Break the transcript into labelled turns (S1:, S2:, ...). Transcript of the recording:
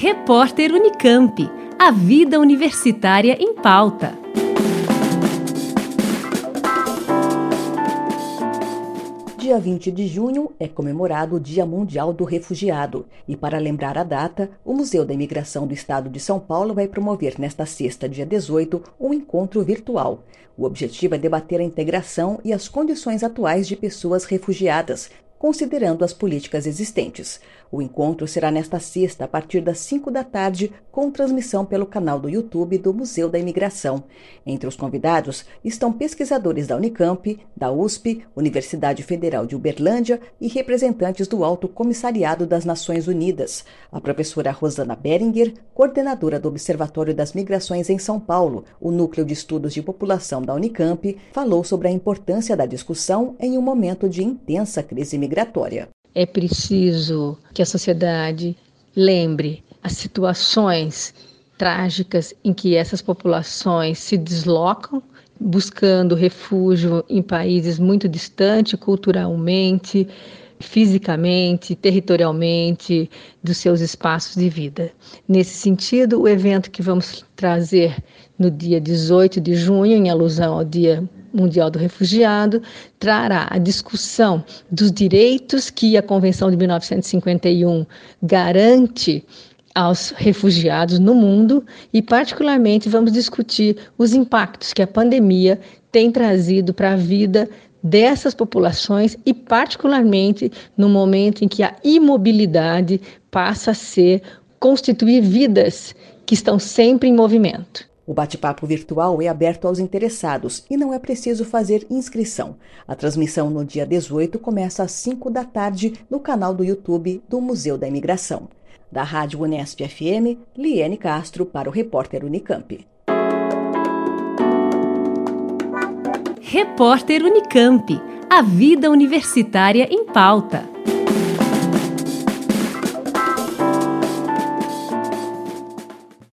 S1: Repórter Unicamp. A vida universitária em pauta.
S2: Dia 20 de junho é comemorado o Dia Mundial do Refugiado. E para lembrar a data, o Museu da Imigração do Estado de São Paulo vai promover nesta sexta, dia 18, um encontro virtual. O objetivo é debater a integração e as condições atuais de pessoas refugiadas, considerando as políticas existentes. O encontro será nesta sexta, a partir das 5 da tarde, com transmissão pelo canal do YouTube do Museu da Imigração. Entre os convidados estão pesquisadores da Unicamp, da USP, Universidade Federal de Uberlândia e representantes do Alto Comissariado das Nações Unidas. A professora Rosana Beringer, coordenadora do Observatório das Migrações em São Paulo, o Núcleo de Estudos de População da Unicamp, falou sobre a importância da discussão em um momento de intensa crise migratória.
S3: É preciso que a sociedade lembre as situações trágicas em que essas populações se deslocam buscando refúgio em países muito distantes culturalmente, fisicamente, territorialmente dos seus espaços de vida. Nesse sentido, o evento que vamos trazer no dia 18 de junho, em alusão ao Dia Mundial do Refugiado, trará a discussão dos direitos que a Convenção de 1951 garante aos refugiados no mundo e, particularmente, vamos discutir os impactos que a pandemia tem trazido para a vida dessas populações e, particularmente, no momento em que a imobilidade passa a ser constituir vidas que estão sempre em movimento.
S2: O bate-papo virtual é aberto aos interessados e não é preciso fazer inscrição. A transmissão no dia 18 começa às 5 da tarde no canal do YouTube do Museu da Imigração. Da Rádio Unesp FM, Liane Castro para o repórter Unicamp.
S1: Repórter Unicamp. A vida universitária em pauta.